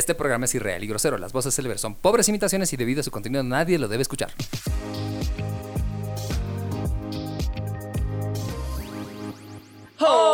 Este programa es irreal y grosero. Las voces célebres son pobres imitaciones y debido a su contenido nadie lo debe escuchar. ¡Hola,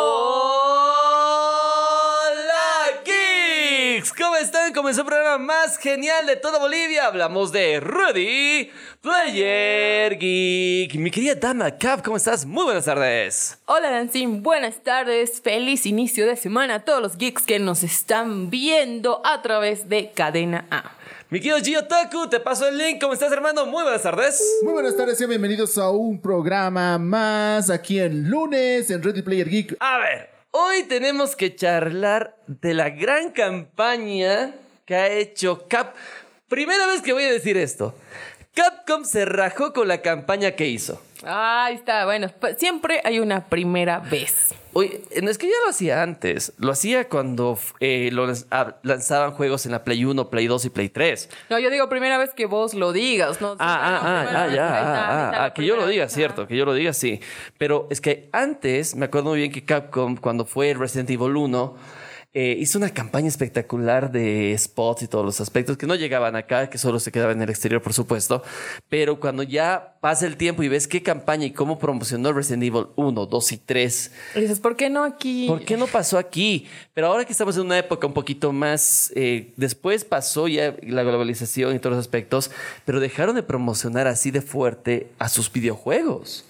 Comenzó el programa más genial de toda Bolivia. Hablamos de Ready Player Geek. Mi querida dama Cap, ¿cómo estás? Muy buenas tardes. Hola Dancing, buenas tardes, feliz inicio de semana a todos los geeks que nos están viendo a través de Cadena A. Mi querido Gio Taku, te paso el link. ¿Cómo estás, hermano? Muy buenas tardes. Muy buenas tardes y bienvenidos a un programa más aquí en lunes en Ready Player Geek. A ver, hoy tenemos que charlar de la gran campaña que ha hecho Cap. Primera vez que voy a decir esto. Capcom se rajó con la campaña que hizo. Ahí está, bueno, pues siempre hay una primera vez. Oye, no es que ya lo hacía antes. Lo hacía cuando eh, lo ah, lanzaban juegos en la Play 1, Play 2 y Play 3. No, yo digo primera vez que vos lo digas, ¿no? Ah, ah, ah, ah, ya, ah, ah, ah, que yo lo diga, vez, cierto, que yo lo diga, sí. Pero es que antes, me acuerdo muy bien que Capcom, cuando fue Resident Evil 1, eh, hizo una campaña espectacular de spots y todos los aspectos que no llegaban acá, que solo se quedaban en el exterior, por supuesto. Pero cuando ya pasa el tiempo y ves qué campaña y cómo promocionó Resident Evil 1, 2 y 3, Y dices, ¿por qué no aquí? ¿Por qué no pasó aquí? Pero ahora que estamos en una época un poquito más... eh, después pasó ya la globalización y todos los aspectos, pero dejaron de promocionar así de fuerte a sus videojuegos.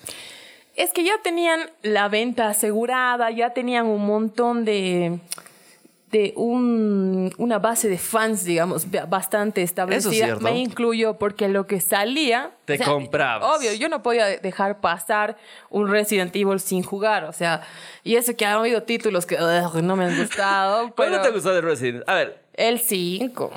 Es que ya tenían la venta asegurada, ya tenían un montón de de un- una base de fans, digamos, ba- bastante establecida. cierto. Me incluyo porque lo que salía... Te comprabas. Obvio, yo no podía dejar pasar un Resident Evil sin jugar, o sea, y eso que han habido títulos que ugh, no me han gustado. ¿Cuál no pero te gustó de Resident? A ver, El 5.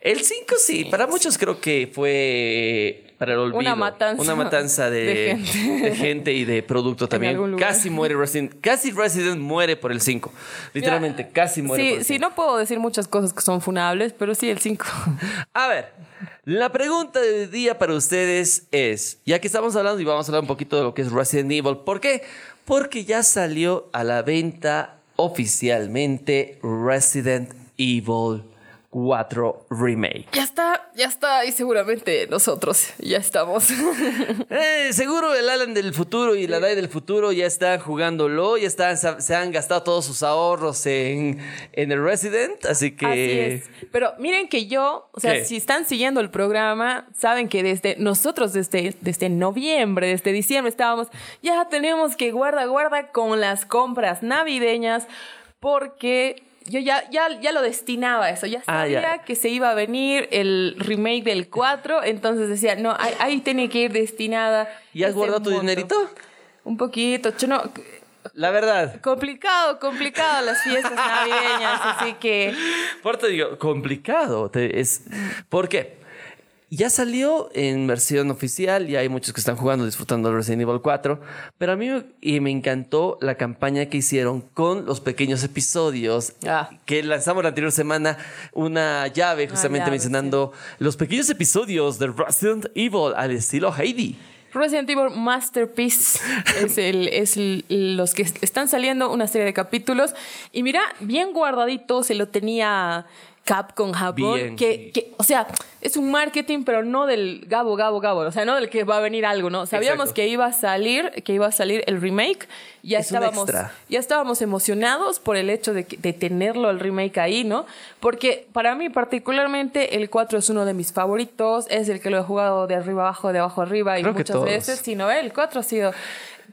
el 5 sí, para muchos creo que fue para el olvido. Una matanza Una matanza de, de gente. de gente y de producto también. Casi muere Resident. Casi Resident muere por el 5. Literalmente, casi muere por Sí, el sí, 5. no puedo decir muchas cosas que son funables, pero sí el 5. A ver, la pregunta del día para ustedes es, ya que estamos hablando y vamos a hablar un poquito de lo que es Resident Evil, ¿por qué? Porque ya salió a la venta oficialmente Resident Evil 4 Remake. Ya está, ya está, y seguramente nosotros ya estamos. Eh, seguro el Alan del futuro y la Dai del futuro ya están jugándolo, ya están, se han gastado todos sus ahorros en, en el Resident, así que... Así es. Pero miren que yo, o sea, ¿Qué? si están siguiendo el programa, saben que desde nosotros desde, desde noviembre, desde diciembre estábamos, ya tenemos que guarda, guarda con las compras navideñas, porque yo ya, ya, ya lo destinaba a eso, ya Ah, sabía ya. que se iba a venir el remake del 4, entonces decía, no, ahí, ahí tiene que ir destinada. ¿Y has guardado tu monto. dinerito? Un poquito, yo no, La verdad. complicado, complicado las fiestas navideñas, así que... Por eso digo, complicado. te- es, ¿Por qué? Ya salió en versión oficial, ya hay muchos que están jugando, disfrutando de Resident Evil 4, pero a mí me- y me encantó la campaña que hicieron con los pequeños episodios Ah. que lanzamos la anterior semana, una llave justamente llave, mencionando los pequeños episodios de Resident Evil al estilo Heidi. Resident Evil Masterpiece es, el, es el- los que están saliendo una serie de capítulos. Y mira, bien guardadito se lo tenía Capcom Japón. Bien. Que, que, o sea, es un marketing, pero no del Gabo, Gabo, Gabo. O sea, no del que va a venir algo, ¿no? Sabíamos Exacto. que iba a salir, que iba a salir el remake. Ya Es estábamos, extra. ya estábamos emocionados por el hecho de, tenerlo el remake ahí, ¿no? Porque para mí particularmente el 4 es uno de mis favoritos, es el que lo he jugado de arriba abajo, de abajo arriba y Creo muchas veces, si no, el 4 ha sido...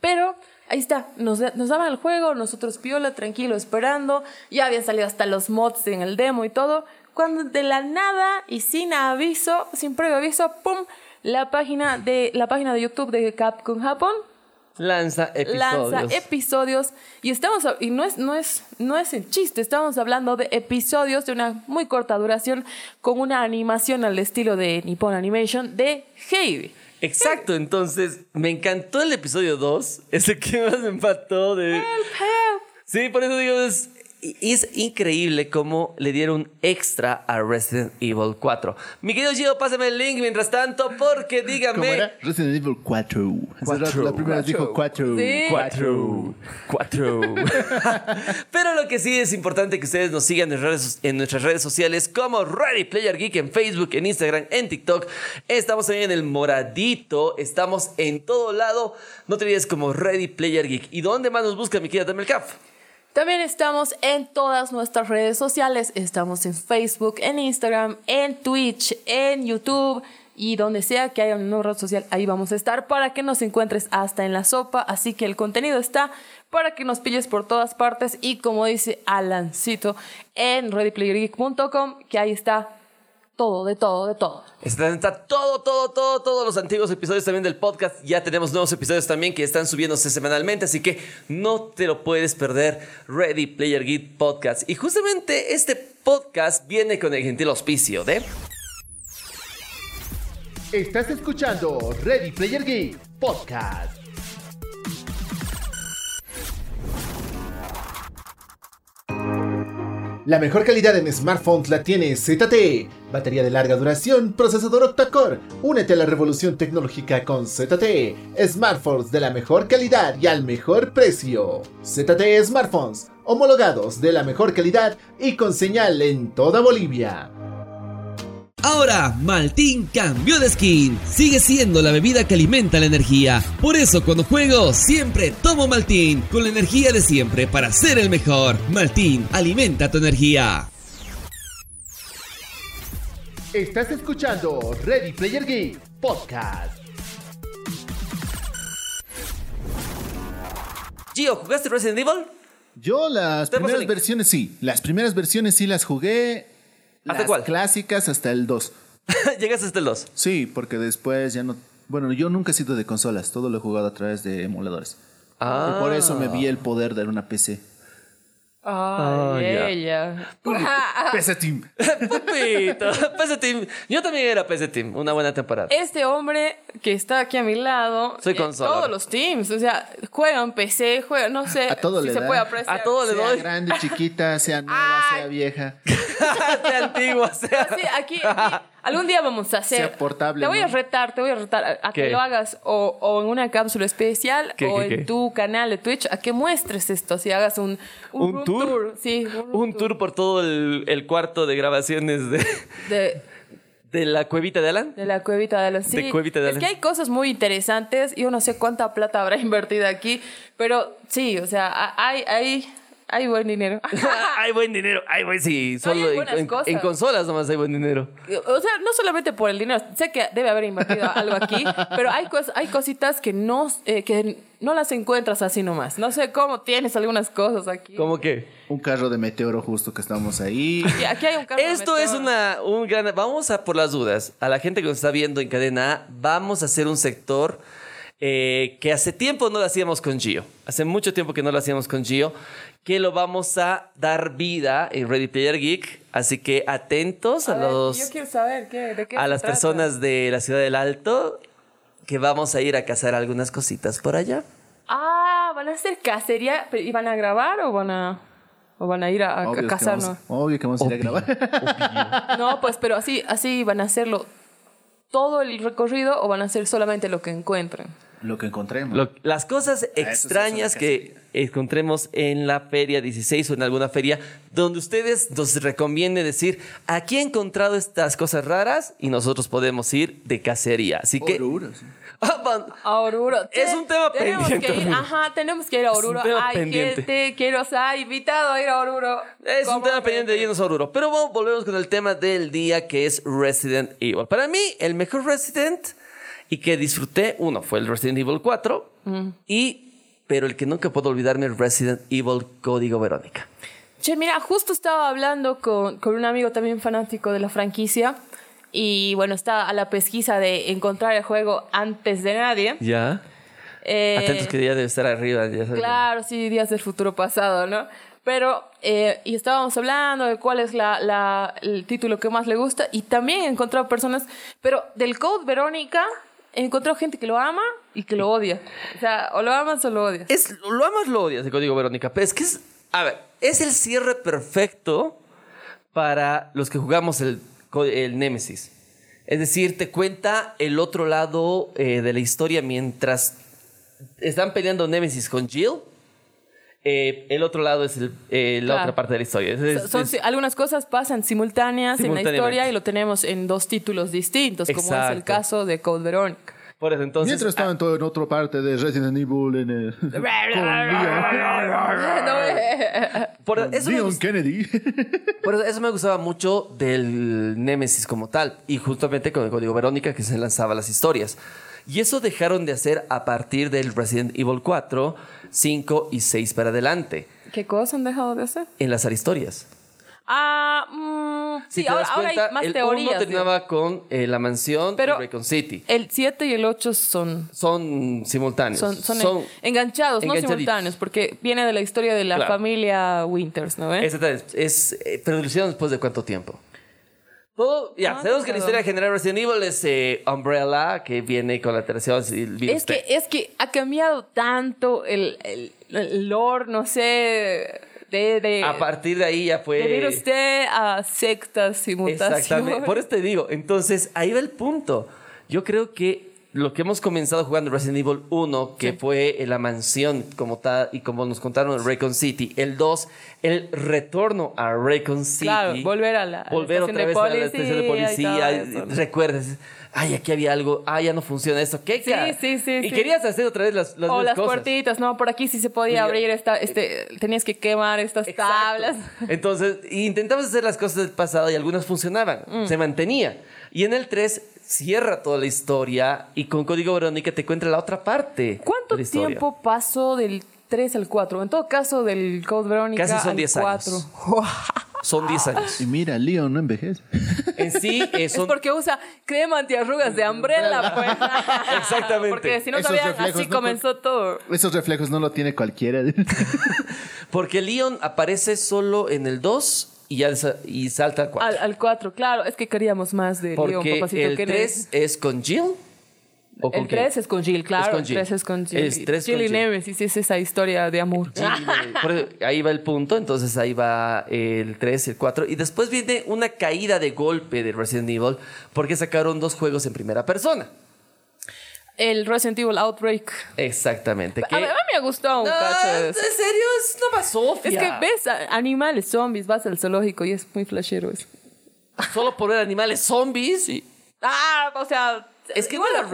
Pero ahí está, nos, nos daban el juego, nosotros piola, tranquilo, esperando, ya habían salido hasta los mods en el demo y todo, cuando de la nada y sin aviso, sin previo aviso, ¡pum! La página de, la página de YouTube de Capcom Japón Lanza episodios. lanza episodios y estamos y no es no es no es en chiste estamos hablando de episodios de una muy corta duración con una animación al estilo de Nippon Animation de Heidi Exacto, entonces me encantó el episodio 2, ese que más me empató de... Sí, por eso digo, es- es increíble cómo le dieron extra a Resident Evil 4. Mi querido Gio, pásame el link mientras tanto, porque ¿Cómo dígame. era? Resident Evil 4. Hace rato La primera vez dijo 4. Sí. Cuatro. Cuatro. Pero lo que sí es importante que ustedes nos sigan en, redes- en nuestras redes sociales como Ready Player Geek en Facebook, en Instagram, en TikTok. Estamos también en el moradito. Estamos en todo lado. No te olvides como Ready Player Geek. ¿Y dónde más nos busca mi querida Tamelcaf? También estamos en todas nuestras redes sociales. Estamos en Facebook, en Instagram, en Twitch, en YouTube y donde sea que haya una nueva red social, ahí vamos a estar para que nos encuentres hasta en la sopa. Así que el contenido está para que nos pilles por todas partes y como dice Alancito en readyplayergeek.com, que ahí está todo, de todo, de todo. Está, todo, todo, todo, todos los antiguos episodios también del podcast. Ya tenemos nuevos episodios también que están subiéndose semanalmente, así que no te lo puedes perder. Ready Player Geek Podcast. Y justamente este podcast viene con el gentil auspicio de. Estás escuchando Ready Player Geek Podcast. La mejor calidad en smartphones la tiene ZTE. Batería de larga duración, procesador octa-core. Únete a la revolución tecnológica con ZTE. Smartphones de la mejor calidad y al mejor precio. ZTE Smartphones, homologados de la mejor calidad y con señal en toda Bolivia. Ahora, Maltín cambió de skin. Sigue siendo la bebida que alimenta la energía. Por eso cuando juego, siempre tomo Maltín, con la energía de siempre para ser el mejor. Maltín, alimenta tu energía. Estás escuchando Ready Player Geek Podcast. Gio, ¿jugaste Resident Evil? Yo las primeras versiones sí, las primeras versiones sí las jugué. ¿Hasta las cuál? Clásicas hasta el 2. Llegaste hasta el 2. Sí, porque después ya no... Bueno, yo nunca he sido de consolas, todo lo he jugado a través de emuladores. Ah. Y por eso me vi el poder de una PC. Ay, Ah, ella. PC Team. Papito, PC Team. Yo también era PC Team, una buena temporada. Este hombre que está aquí a mi lado, Soy eh, consola. todos los teams, o sea, juegan PC, juegan, no sé A todo si le se da. puede apreciar. A todo le Sea doy. grande, chiquita, sea nueva, Ay. sea vieja. sea antigua, sea. Sí, aquí, aquí, algún día vamos a hacer. Sea portable, Te voy a retar, te voy a retar a, que lo hagas o, o en una cápsula especial ¿Qué, o qué, en qué? tu canal de Twitch a que muestres esto, si hagas un, ¿Un room tour? Sí, un, tour por todo el, el cuarto de grabaciones de, de, de la cuevita de Alan. de la cuevita de Alan. Sí, De cuevita de es Alan. que hay cosas muy interesantes. Yo no sé cuánta plata habrá invertido aquí, pero sí, o sea, hay, hay, hay buen dinero. hay buen dinero, hay buen sí, solo en, buenas en- cosas. en consolas nomás hay buen dinero. O sea, no solamente por el dinero, sé que debe haber invertido algo aquí, pero hay, cos- hay cositas que no, eh, que no las encuentras así nomás. No sé cómo tienes algunas cosas aquí. ¿Cómo que? Un carro de meteoro justo que estamos ahí. Aquí hay un carro de Esto es meteoro. una, un gran... Vamos a por las dudas. A la gente que nos está viendo en cadena A, vamos a hacer un sector eh, que hace tiempo no lo hacíamos con Gio. Hace mucho tiempo que no lo hacíamos con Gio. Que lo vamos a dar vida en Ready Player Geek. Así que atentos a, A ver, los... Yo quiero saber ¿qué, de qué a las trata. personas de la ciudad del Alto que vamos a ir a cazar algunas cositas por allá. Ah, van a hacer cacería pero, y van a grabar o van a o van a ir a, a vamos- obvio que vamos a ir a grabar. No, pues, pero así así van a hacerlo todo el recorrido o van a hacer solamente lo que encuentren. Lo que encontremos. Lo- las cosas extrañas que encontremos en la feria 16 o en alguna feria donde ustedes nos recomienden decir aquí he encontrado estas cosas raras y nosotros podemos ir de cacería. Así que Oruro, sí. Ah, Oruro. Es Te- un tema tenemos pendiente, Que ir, ajá, tenemos que ir a Es un Oruro. tema Hay pendiente. gente, quiero, o sea, invitado a ir a Oruro. es un ¿Cómo tema me- pendiente de irnos a Oruro. Pero vamos, volvemos con el tema del día que es Resident Evil. Para mí, el mejor Resident y que disfruté, uno, fue el Resident Evil 4 y, pero el que nunca puedo olvidarme es Resident Evil Código Verónica. Che, mira, justo estaba hablando con, con un amigo también fanático de la franquicia. Y bueno, está a la pesquisa de encontrar el juego antes de nadie. ¿Ya? Eh, Atentos que ya debe estar arriba. Ya sabes. Claro, sí, días del futuro pasado, ¿no? Pero, eh, y estábamos hablando de cuál es la, la- el título que más le gusta. Y también he encontrado personas, pero del Code Verónica, he encontrado gente que lo ama y que lo odia. O sea, o lo amas o lo odias. Es, lo amas, lo odias, el código Verónica. Pero es que es, A ver, es el cierre perfecto para los que jugamos el, el Nemesis. Es decir, te cuenta el otro lado eh, de la historia mientras están peleando Nemesis con Jill. Eh, el otro lado es el- eh, la Claro. otra parte de la historia. Es- es- Son- es- algunas cosas pasan simultáneas en la historia y lo tenemos en dos títulos distintos, como es el Exacto. caso de Code Verónica. por eso, entonces, Mientras ah, tanto, en otra parte de Resident Evil, en el, Leon, por eso Kennedy. Por eso- eso me gustaba mucho del Nemesis como tal. Y justamente con el código Verónica que se lanzaba las historias. Y eso dejaron de hacer a partir del Resident Evil 4, 5 y 6 para adelante. ¿Qué cosa han dejado de hacer? Enlazar historias. Ah, mm, Si sí, te ahora, das ahora cuenta, hay más el teorías. 1 digo. terminaba con eh, la mansión Pero- y Raycon City. El 7 y el 8 son, Son simultáneos. son, son, en- enganchados, no simultáneos, porque viene de la historia de la Claro. familia Winters, ¿no ves? Exactamente. Es, eh, pero lo hicieron después de cuánto tiempo. Todo, ya, sabemos que la historia general de Resident Evil es eh, Umbrella, que viene con la tercera Es que, es que ha cambiado tanto el, el, el lore, no sé, de, de, A partir de ahí ya fue. de T a sectas y mutaciones. Exactamente. Por eso te digo. Entonces, ahí va el punto. Yo creo que lo que hemos comenzado jugando Resident Evil 1, que Sí. fue la mansión como tal, y como nos contaron Raycon City, el 2, el retorno a Raycon City. Claro, volver a la- a la Volver otra vez a la estación de policía. Recuerdas, ay, aquí había algo, ay, ya no funciona esto. ¿Qué? Sí, sí, sí, Y sí. querías hacer otra vez las, las o las cosas. puertitas, no, por aquí sí se podía abrir esta, este, tenías que quemar estas Exacto. tablas. Entonces, intentamos hacer las cosas del pasado y algunas funcionaban, Mm. se mantenía. Y en el 3 cierra toda la historia y con Código Verónica te cuenta la otra parte. ¿Cuánto de la tiempo pasó del 3 al 4? En todo caso, del Code Verónica Casi son al 10 4. años. Son 10 años. Y mira, Leon no envejece. En sí, eh, Es son... porque usa crema antiarrugas de Umbrella, pues. Exactamente. Porque si no Esos sabían, reflejos así no comenzó todo. Esos reflejos no lo tiene cualquiera. Porque Leon aparece solo en el 2 y, ya y salta al 4. Al, al 4, claro. Es que queríamos más de Porque papacito. el que 3 es con Jill. ¿O con El quién? 3 es con Jill, claro. El Jill. 3 es con Jill. Es tres Jill con y Jill. Nemesis es esa historia de amor. Jill, por ahí va el punto, entonces ahí va el 3 y el 4. Y después viene una caída de golpe de Resident Evil porque sacaron dos juegos en primera persona. El Resident Evil Outbreak. Exactamente. A mí, a mí me gustado un No, cacho de ¿En serio? Es una basofia. Es que ves animales, zombies, vas al zoológico y es muy flashero eso. Solo por ver animales zombies. Sí. Ah, o sea. Es que igual no lo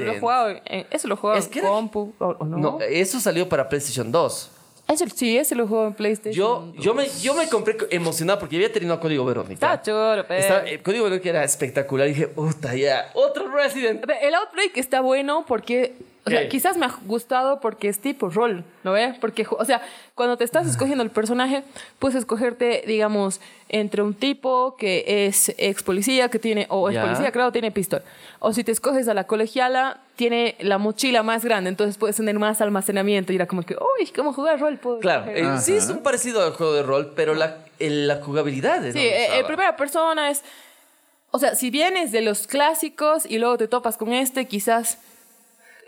era he jugado, en- eso lo Es en compu, o no. No, eso salió para PlayStation 2. Eso, sí, ese lo juego en PlayStation. Yo, yo, me, yo me compré emocionado porque había terminado Código Verónica. Está chulo, pero. Estaba- el Código Verónica era espectacular. Y dije, puta, ya, otro Resident. El Outbreak está bueno porque. O sea, quizás me ha gustado porque es tipo rol, ¿no ves? Porque, o sea, cuando te estás escogiendo el personaje, puedes escogerte, digamos, entre un tipo que es ex policía, que tiene, o ex policía, claro, tiene pistola. O si te escoges a la colegiala, tiene la mochila más grande, entonces puedes tener más almacenamiento y era como que, uy, ¿cómo jugar rol? Puedo Claro, escoger". eh, sí es un parecido al juego de rol, pero la, el- la jugabilidad es Sí, eh, eh, primera persona es. O sea, si vienes de los clásicos y luego te topas con este, quizás.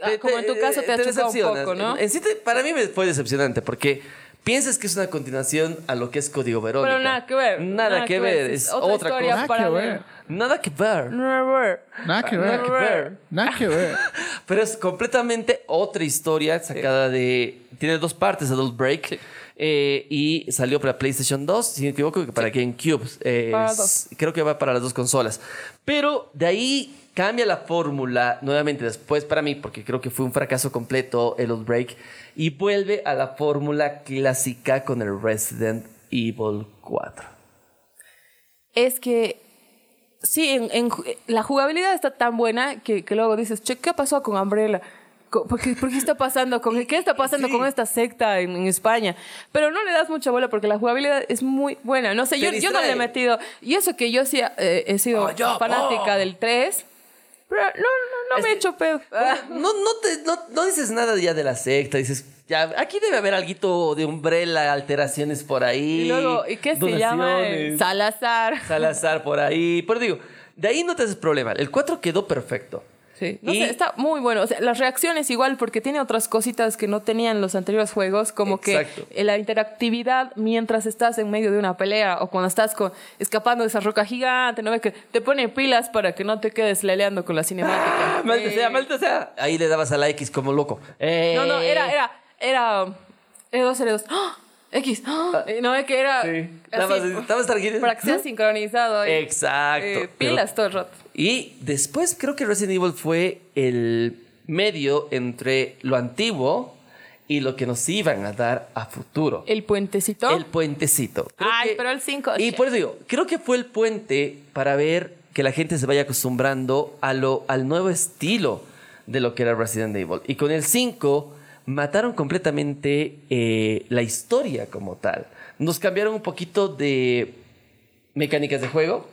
Ah, como en tu caso te, ha chocado un poco, ¿no? En sí, te- para mí me fue decepcionante porque piensas que es una continuación a lo que es Código Verónica. Pero nada que ver. Nada, que ver, es otra, historia cosa. Nada que ver. Nada que ver. Nada que ver. Nada que Nada que ver. Nada que ver. Pero es completamente otra historia sacada de... Tiene dos partes, Adult Break. eh, y salió para PlayStation 2, si no me equivoco, que para GameCube. eh, Para es- dos. creo que va para las dos consolas. Pero de ahí cambia la fórmula nuevamente después para mí, porque creo que fue un fracaso completo el Adult Break. Y vuelve a la fórmula clásica con el Resident Evil 4. Es que. Sí, en, la jugabilidad está tan buena que, que luego dices, che, ¿qué pasó con Umbrella? ¿Por qué, por qué está pasando con qué está pasando con esta secta en, en España? Pero no le das mucha bola porque la jugabilidad es muy buena. No sé, yo, yo no le he metido. Y eso que yo sí eh, he sido Oh, yo, fanática oh. del 3. Pero no, no, no me he hecho pedo. No, no, te, no, no dices nada ya de la secta, dices, ya, aquí debe haber algo de umbrella, alteraciones por ahí. Y luego, ¿y qué se llama? Salazar. Salazar por ahí. Pero digo, de ahí no te haces problema. El 4 quedó perfecto. Sí, no Y- sé, está muy bueno. O sea, las reacciones igual, porque tiene otras cositas que no tenían los anteriores juegos, como Exacto. que la interactividad mientras estás en medio de una pelea o cuando estás con, escapando de esa roca gigante, ¿no ves? Que te pone pilas para que no te quedes leleando con la cinemática. Ah, maldita Eh, sea, maldita sea. Ahí le dabas a la X como loco. Eh, No, no, era, era, era R2, R2. ¡Ah! X. ¡Ah! Eh, No, es que era. Sí. así, Estabas, para que sea sincronizado. Exacto. Eh, Pero- pilas todo el rato. Y después creo que Resident Evil fue el medio entre lo antiguo y lo que nos iban a dar a futuro. El puentecito. El puentecito. Creo Ay, que- pero el 5. Y por eso digo, creo que fue el puente para ver que la gente se vaya acostumbrando a lo, al nuevo estilo de lo que era Resident Evil. Y con el 5 mataron completamente eh, la historia como tal. Nos cambiaron un poquito de mecánicas de juego.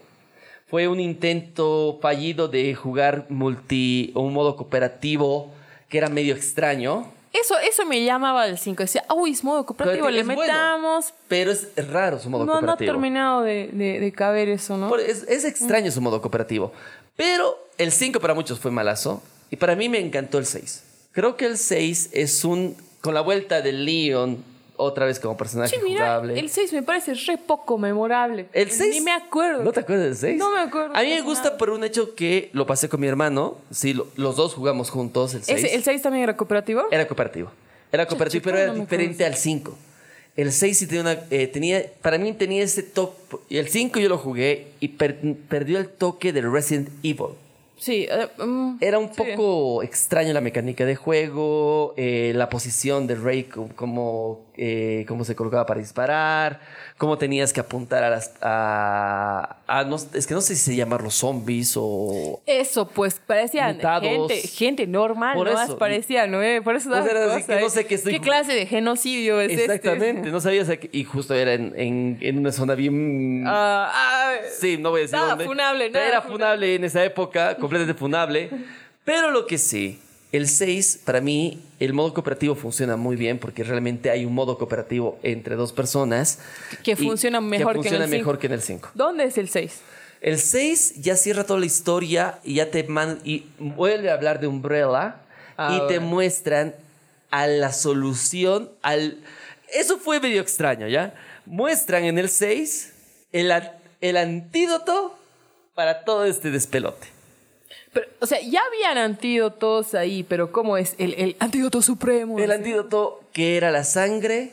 Fue un intento fallido de jugar multi o un modo cooperativo que era medio extraño. Eso, eso me llamaba el 5. Decía, uy, es modo cooperativo, Es le bueno, metamos. Pero es raro su modo No, no ha cooperativo. terminado de, de, de caber eso, ¿no? Es extraño su modo cooperativo. Pero el 5 para muchos fue malazo. Y para mí me encantó el 6. Creo que el 6 es un. Con la vuelta de Leon otra vez como personaje Sí, mira, jugable. el 6 me parece re poco memorable. El 6. Ni me acuerdo. ¿No te acuerdas del 6? No me acuerdo A mí me gusta nada. por un hecho que lo pasé con mi hermano. Sí, lo- los dos jugamos juntos el 6. Ese- ¿El 6 también era cooperativo? Era cooperativo. Era cooperativo, chico, pero era no diferente al 5. El 6 sí tenía una. eh, tenía, para mí tenía ese toque. Y el 5 yo lo jugué y per- perdió el toque del Resident Evil. Sí. eh, mm, Era un sí. poco extraño la mecánica de juego, eh, la posición del Rey, cómo, eh, cómo se colocaba para disparar, cómo tenías que apuntar a las... A, a- no- es que no sé si llamarlos zombies o... Eso, pues parecían Mutados. gente, gente normal, Por ¿no? eso. Parecían, ¿no? Eh, Por eso era así que no sé qué estoy- clase de genocidio es Exactamente, este? no sabías... y justo era en, en- en una zona bien... Ah, ah, Sí, no voy a decir Nada dónde. funable, nada Era funable. funable en esa época, completamente funable. Pero lo que sí, el 6, para mí, el modo cooperativo funciona muy bien porque realmente hay un modo cooperativo entre dos personas. Que funciona mejor que en el mejor cinco. que en el 5. ¿Dónde es el 6? El 6 ya cierra toda la historia y ya te man y vuelve a hablar de Umbrella Ah, y te muestran a la solución al eso fue medio extraño, ¿ya? Muestran en el 6 el, el antídoto para todo este despelote. Pero, o sea, ya habían antídotos ahí, pero ¿cómo es? El, el antídoto supremo. El antídoto que era la sangre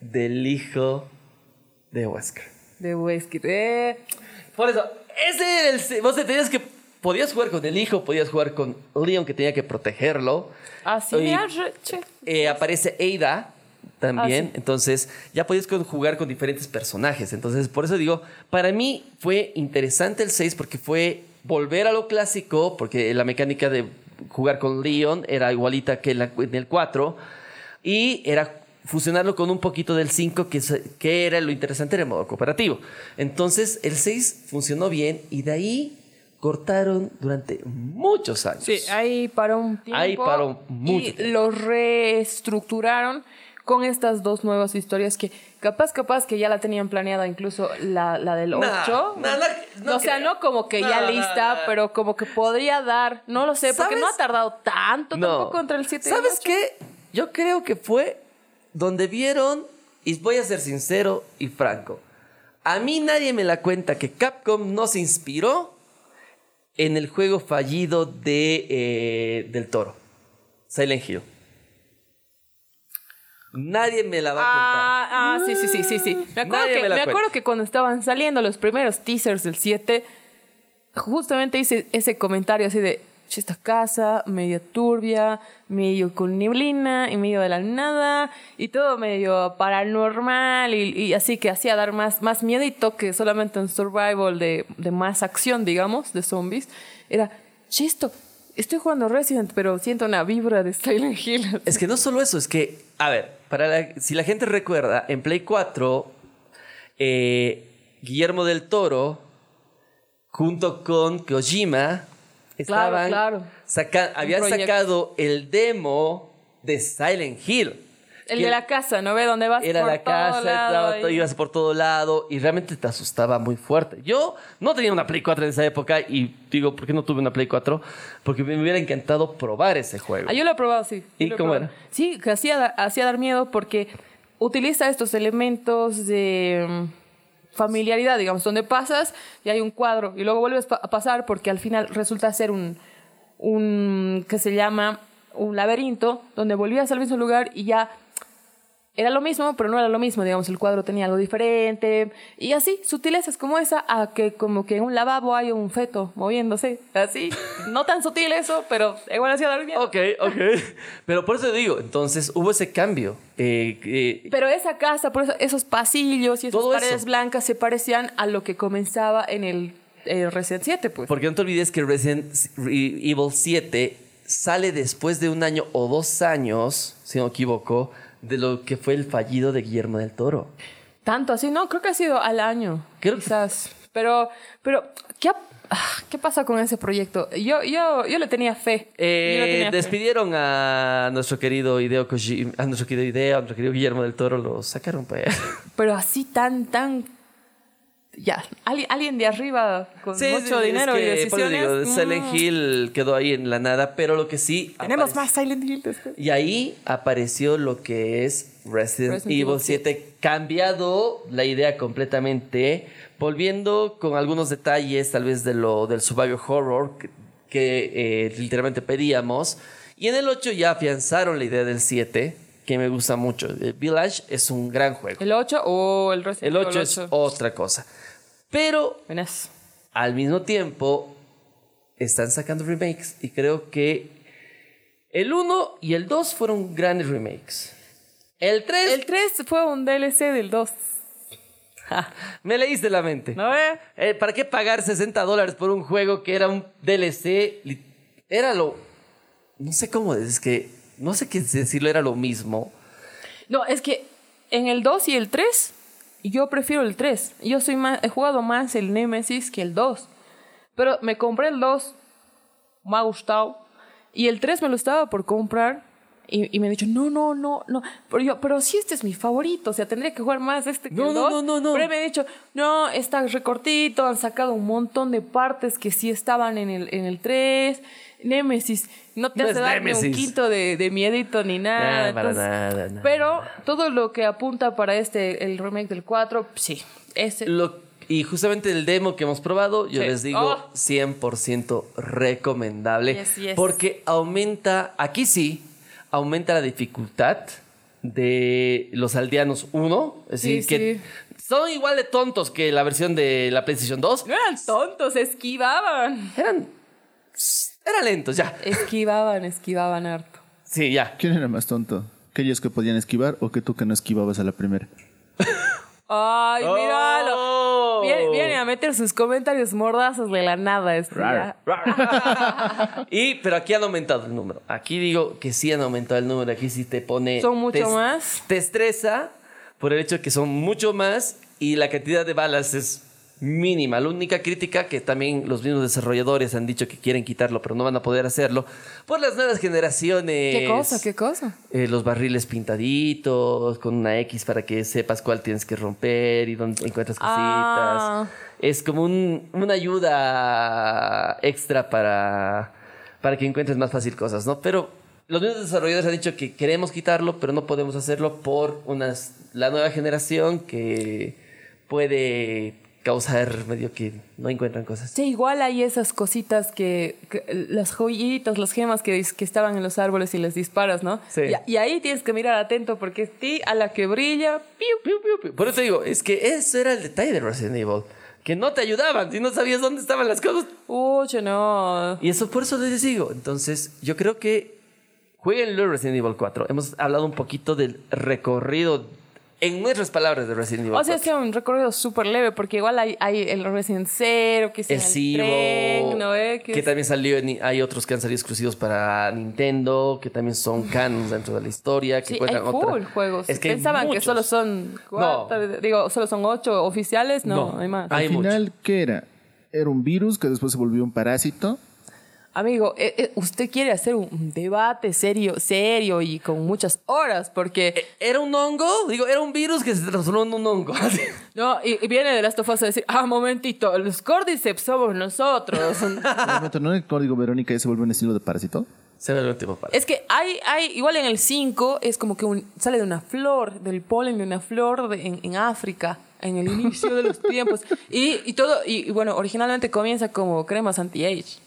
del hijo de Wesker. De Wesker. Eh, Por eso, ese era el. Vos te tenías que. Podías jugar con el hijo, podías jugar con Leon que tenía que protegerlo. así, Y, eh, aparece Ada también. Ah, sí. Entonces, ya podías jugar con diferentes personajes. Entonces, por eso digo, para mí fue interesante el 6 porque fue volver a lo clásico, porque la mecánica de jugar con Leon era igualita que en, la- en el 4. Y era fusionarlo con un poquito del 5, que, que era lo interesante en el modo cooperativo. Entonces, el 6 funcionó bien y de ahí cortaron durante muchos años. Sí, ahí paró un tiempo. Ahí paró mucho Y tiempo. lo reestructuraron con estas dos nuevas historias que capaz, capaz que ya la tenían planeada incluso la, la del 8. Nah, nah, nah, no o sea, creo. no como que Nah, ya nah, lista, nah. pero como que podría dar, no lo sé, porque ¿Sabes? no ha tardado tanto No. tampoco entre el 7 y el ¿Sabes 8. qué? Yo creo que fue donde vieron, y voy a ser sincero y franco, a mí nadie me la cuenta que Capcom no se inspiró en el juego fallido de, eh, del toro, Silent Hill. Nadie me la va a Ah, ah, sí, sí, sí, sí, sí. Me acuerdo, Nadie que, me acuerdo que cuando estaban saliendo los primeros teasers del 7, justamente hice ese comentario así de, "Che, esta casa, medio turbia, medio con neblina, en medio de la nada, y todo medio paranormal, y, y así que hacía dar más, más miedito que solamente un survival de, de más acción, digamos, de zombies. Era, che, esto, estoy jugando Resident, pero siento una vibra de Silent Hill. Es que no solo eso, es que, a ver, para la- si la gente recuerda, en Play 4, eh, Guillermo del Toro, junto con Kojima, estaban claro. saca- habían sacado el demo de Silent Hill. El de la casa, ¿no ve? Donde vas Era por la todo casa, lado estaba- ibas por todo lado y realmente te asustaba muy fuerte. Yo no tenía una Play 4 en esa época y digo, ¿por qué no tuve una Play 4? Porque me hubiera encantado probar ese juego. Ah, yo lo he probado, sí. ¿Y cómo probado. era? Sí, que hacía, hacía dar miedo porque utiliza estos elementos de mm, familiaridad, digamos, donde pasas y hay un cuadro y luego vuelves a pasar porque al final resulta ser un, un que se llama un laberinto donde volvías al mismo lugar y ya era lo mismo, pero no era lo mismo, digamos, el cuadro tenía algo diferente y así, sutilezas como esa, a que como que en un lavabo hay un feto moviéndose, así, no tan sutil eso, pero igual hacía dar miedo. Ok, ok. Pero por eso digo, entonces hubo ese cambio. Eh, eh, Pero esa casa, por eso esos pasillos y esas paredes eso. blancas se parecían a lo que comenzaba en el eh, Resident 7, pues. porque no te olvides que Resident Evil 7 sale después de un año o dos años, si no me equivoco, de lo que fue el fallido de Guillermo del Toro. Tanto así, no, creo que ha sido al año, Creo que- quizás. Pero, pero, ¿qué, ha- ah, ¿qué pasa con ese proyecto? Yo, yo, yo le tenía fe. Yo le Eh, tenía fe. despidieron a nuestro querido Hideo Kojima, a nuestro querido Hideo, a nuestro querido Guillermo del Toro, lo sacaron pues. Pero así tan, tan... Ya, alguien, de arriba con Sí, sí, mucho sí, dinero es y que, por eso decisiones. digo, Silent mm, Hill quedó ahí en la nada, pero lo que sí. Tenemos más Silent Hill después. Y ahí apareció lo que es Resident, Resident Evil Evil 7, cambiado la idea completamente, volviendo con algunos detalles tal vez de lo del survival horror que, que, eh, literalmente pedíamos. Y en el 8 ya afianzaron la idea del 7, que me gusta mucho. El Village es un gran juego. ¿El 8 o el Resident El Evil 8 es otra cosa. Pero Buenas. al mismo tiempo están sacando remakes y creo que el 1 y el 2 fueron grandes remakes. El 3 El 3 fue un DLC del 2. Ja, me leíste la mente. ¿No ve? Eh, ¿Para qué pagar 60 dólares por un juego que era un DLC? Era lo... No sé cómo es que... No sé qué decirlo, era lo mismo. No, es que en el 2 y el 3, yo prefiero el 3. Yo soy más, he jugado más el Nemesis que el 2. Pero me compré el 2, me ha gustado. Y el 3 me lo estaba por comprar. Y, y me han dicho, no, no, no, no. Pero yo, pero sí, este es mi favorito. O sea, tendría que jugar más este que No, el no, 2. no, no, no. Pero me han dicho, no, está recortito. Han sacado un montón de partes que sí estaban en el, en el 3. Nemesis, no te No hace dar ni un quinto de, de miedito ni nada. Nah, para entonces- nada, nada. pero todo lo que apunta para este, el remake del 4, sí. Ese. Lo- y justamente el demo que hemos probado, yo Sí. les digo Oh. 100% recomendable. Yes, yes. Porque aumenta, aquí sí, aumenta la dificultad de los aldeanos 1. Es Sí, decir, que sí. son igual de tontos que la versión de la PlayStation 2. No eran tontos, esquivaban. Eran, eran lentos, ya. Esquivaban, esquivaban harto. Sí, ya. ¿Quién era más tonto? ¿Aquellos que podían esquivar o que tú que no esquivabas a la primera? Ay. Oh. Viene, viene a meter sus comentarios mordazos de la nada. este, y, pero aquí han aumentado el número. Aquí digo que sí han aumentado el número. Aquí sí te pone. ¿Son mucho te- más? Te estresa por el hecho de que son mucho más y la cantidad de balas es mínima. La única crítica que también los mismos desarrolladores han dicho que quieren quitarlo, pero no van a poder hacerlo por las nuevas generaciones. ¿Qué cosa? ¿Qué cosa? Eh, los barriles pintaditos con una X para que sepas cuál tienes que romper y dónde encuentras cositas. Ah. Es como un- una ayuda extra para, para que encuentres más fácil cosas, ¿no? Pero los mismos desarrolladores han dicho que queremos quitarlo, pero no podemos hacerlo por unas, la nueva generación que puede causar medio que no encuentran cosas. Sí, igual hay esas cositas que, que- las joyitas, las gemas que, que estaban en los árboles y les disparas, ¿no? Sí. Y, y ahí tienes que mirar atento porque es ti a la que brilla, piu, Piu, piu, piu. Por eso digo, es que ese era el detalle de Resident Evil. Que no te ayudaban, si no sabías dónde estaban las cosas. Uy, no. Y eso por eso les digo. Entonces, yo creo que jueguenlo Resident Evil 4. Hemos hablado un poquito del recorrido, en nuestras palabras, de Resident Evil O sea, 4. es un recorrido súper leve porque igual hay, hay el Resident Zero, que es El tren, ¿no? eh? que, es- también salió, en- hay otros que han salido exclusivos para Nintendo, que también son canons dentro de la historia, que Sí, hay cuentan full otra. juegos. Es que hay Pensaban que solo son cuatro, digo, solo son ocho oficiales, no, No. hay más. Hay Al final, ¿qué era? Era un virus que después se volvió un parásito. Amigo, eh, eh, usted quiere hacer un debate serio, serio y con muchas horas, porque ¿Era un hongo? Digo, era un virus que se transformó en un hongo. no, y, y viene de Last of Us a decir, ah, momentito, los Cordyceps somos nosotros. Un momento, ¿no en el código Verónica se vuelve un estilo de parásito? se ve el tipo es que hay, hay, igual en el 5, es como que un- sale de una flor, del polen de una flor de- en, en África, en el inicio de los tiempos. Y, y todo, y, y bueno, originalmente comienza como cremas anti-age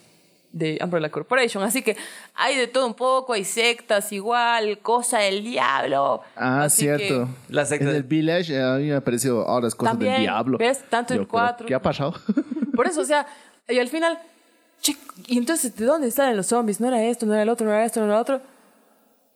de Umbrella Corporation. Así que hay de todo un poco, hay sectas igual, cosa del diablo. Ah, Así cierto. que- La secta en el Village eh, a mí me ha parecido ahora es cosas También, del diablo. ¿ves? Tanto el Yo, pero, cuatro. ¿Qué ha pasado? Por eso, o sea, y al final, che, y entonces, ¿de dónde salen los zombies? No era esto, no era el otro, no era esto, no era el otro.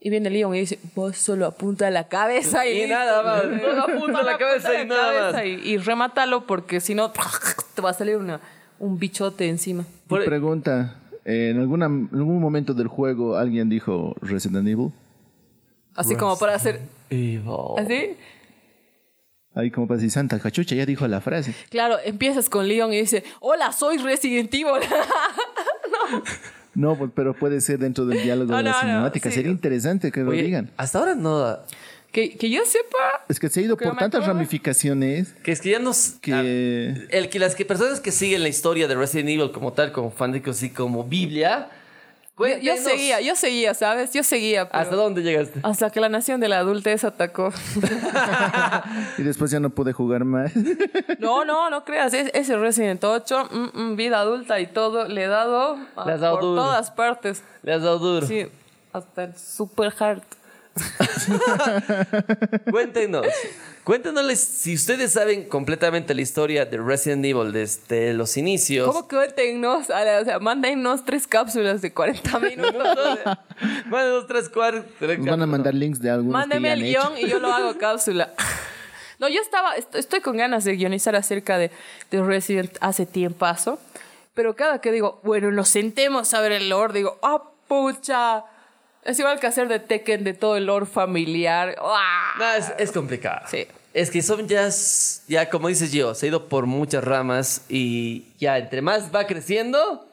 Y viene Leon y dice, vos solo apunta a la cabeza y, Y nada más, solo apunta a la cabeza y la nada cabeza Y, y remátalo porque si no, te va a salir una, un bichote encima. Por- pregunta, eh, ¿en, alguna, en algún momento del juego alguien dijo Resident Evil? Así como para hacer, Evil. así. Ahí como para decir, Santa Cachucha ya dijo la frase. Claro, empiezas con Leon y dice, hola, soy Resident Evil. No, pues, pero puede ser dentro del diálogo No, de la no, no, cinemática. sí. Sería interesante que lo digan. hasta ahora no. Que, que yo sepa, Es que se ha ido por tantas acuerdo. ramificaciones Que es que ya nos. que... El que las que personas que siguen la historia de Resident Evil como tal, como fanáticos y como Biblia. yo, seguía, yo seguía, ¿sabes? Yo seguía. pero- ¿Hasta dónde llegaste? Hasta que la nación de la adultez atacó. Y después ya no pude jugar más. No, no, no creas. es- Ese Resident 8, mm, mm, vida adulta y todo, le he dado, a- Le has dado por duro. todas partes. Le has dado duro. Sí, hasta el super hard. Cuéntenos. Cuéntenos si ustedes saben completamente la historia de Resident Evil desde los inicios. ¿Cómo cuéntenos? A la- O sea, mándennos tres cápsulas de 40 minutos. Dos, tres, Nos van a mandar links de algunos Mándeme que el ya han guion y yo lo hago cápsula. No, yo estaba, est- estoy con ganas de guionizar acerca de, de Resident hace tiempazo, pero cada que digo, bueno, nos sentemos a ver el lore, digo, ah, pucha, es igual que hacer de Tekken de todo el lore familiar. ¡Ah! No, es, es complicado. Sí. Es que son ya, ya, como dices yo, se ha ido por muchas ramas y ya entre más va creciendo,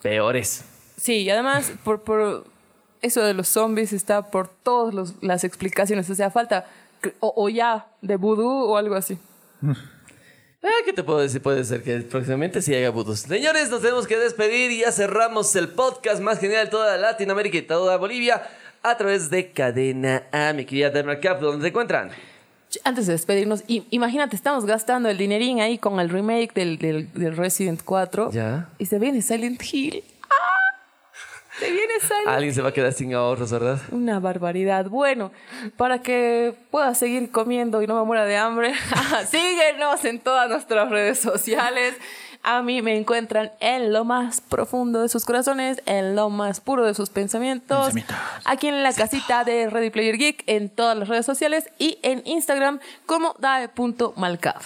peores. Sí, y además, por, por eso de los zombies está por todas los- las explicaciones, o sea, falta, o, o ya, de vudú o algo así. Ah, ¿Qué te puedo decir? Puede ser que próximamente sí haga budos. Señores, nos tenemos que despedir y ya cerramos el podcast más genial de toda Latinoamérica y toda Bolivia a través de Cadena A, mi querida Dermer Cap, ¿dónde se encuentran? Antes de despedirnos, imagínate, estamos gastando el dinerín ahí con el remake del, del, del Resident 4. Ya. Y se viene Silent Hill. Se viene Silent Alguien se va a quedar sin ahorros, ¿verdad? Una barbaridad. Bueno, para que pueda seguir comiendo y no me muera de hambre, síguenos en todas nuestras redes sociales. A mí me encuentran en lo más profundo de sus corazones, en lo más puro de sus pensamientos. Pensamientos. Aquí en la casita de Ready Player Geek, en todas las redes sociales y en Instagram como dae.malcav.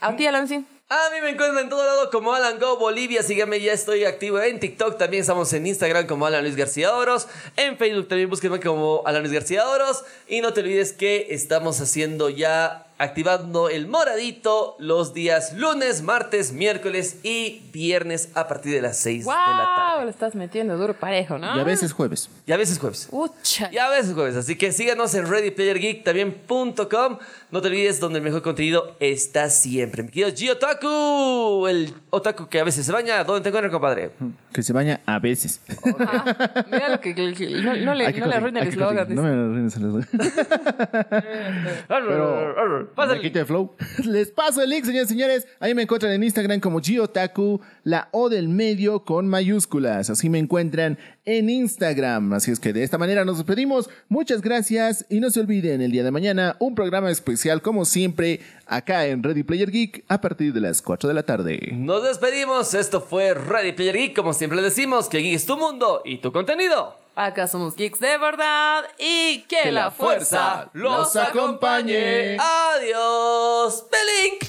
A ti, Alonso. A mí me encuentran en todo lado como Alan Go Bolivia. Síganme, ya estoy activo en TikTok. También estamos en Instagram como Alan Luis García Oros. En Facebook también búsquenme como Alan Luis García Oros. Y no te olvides que estamos haciendo ya, activando el moradito los días lunes, martes, miércoles y viernes a partir de las 6 de la ¡Wow! tarde. Lo estás metiendo duro parejo, ¿no? Y a veces jueves. Y a veces jueves. Ucha. Y a veces jueves. Así que síganos en ReadyPlayerGeek también.com. No te olvides donde el mejor contenido está siempre. Mi querido Gio Otaku, el otaku que a veces se baña. ¿Dónde te encuentras, compadre? Que se baña a veces. Ajá. Mira lo que, que- que- no, no le, no le el eslogan. No me arruines el eslogan. Pero- Pásale. Te flow. Les paso el link, señores y señores. Ahí me encuentran en Instagram como Giotaku, la O del medio con mayúsculas. Así me encuentran en Instagram. Así es que de esta manera nos despedimos. Muchas gracias y no se olviden el día de mañana un programa especial como siempre acá en Ready Player Geek a partir de las 4 de la tarde. Nos despedimos. Esto fue Ready Player Geek. Como siempre decimos, que Geek es tu mundo y tu contenido. Acá somos geeks de verdad y que, la fuerza los acompañe. Adiós. Belink.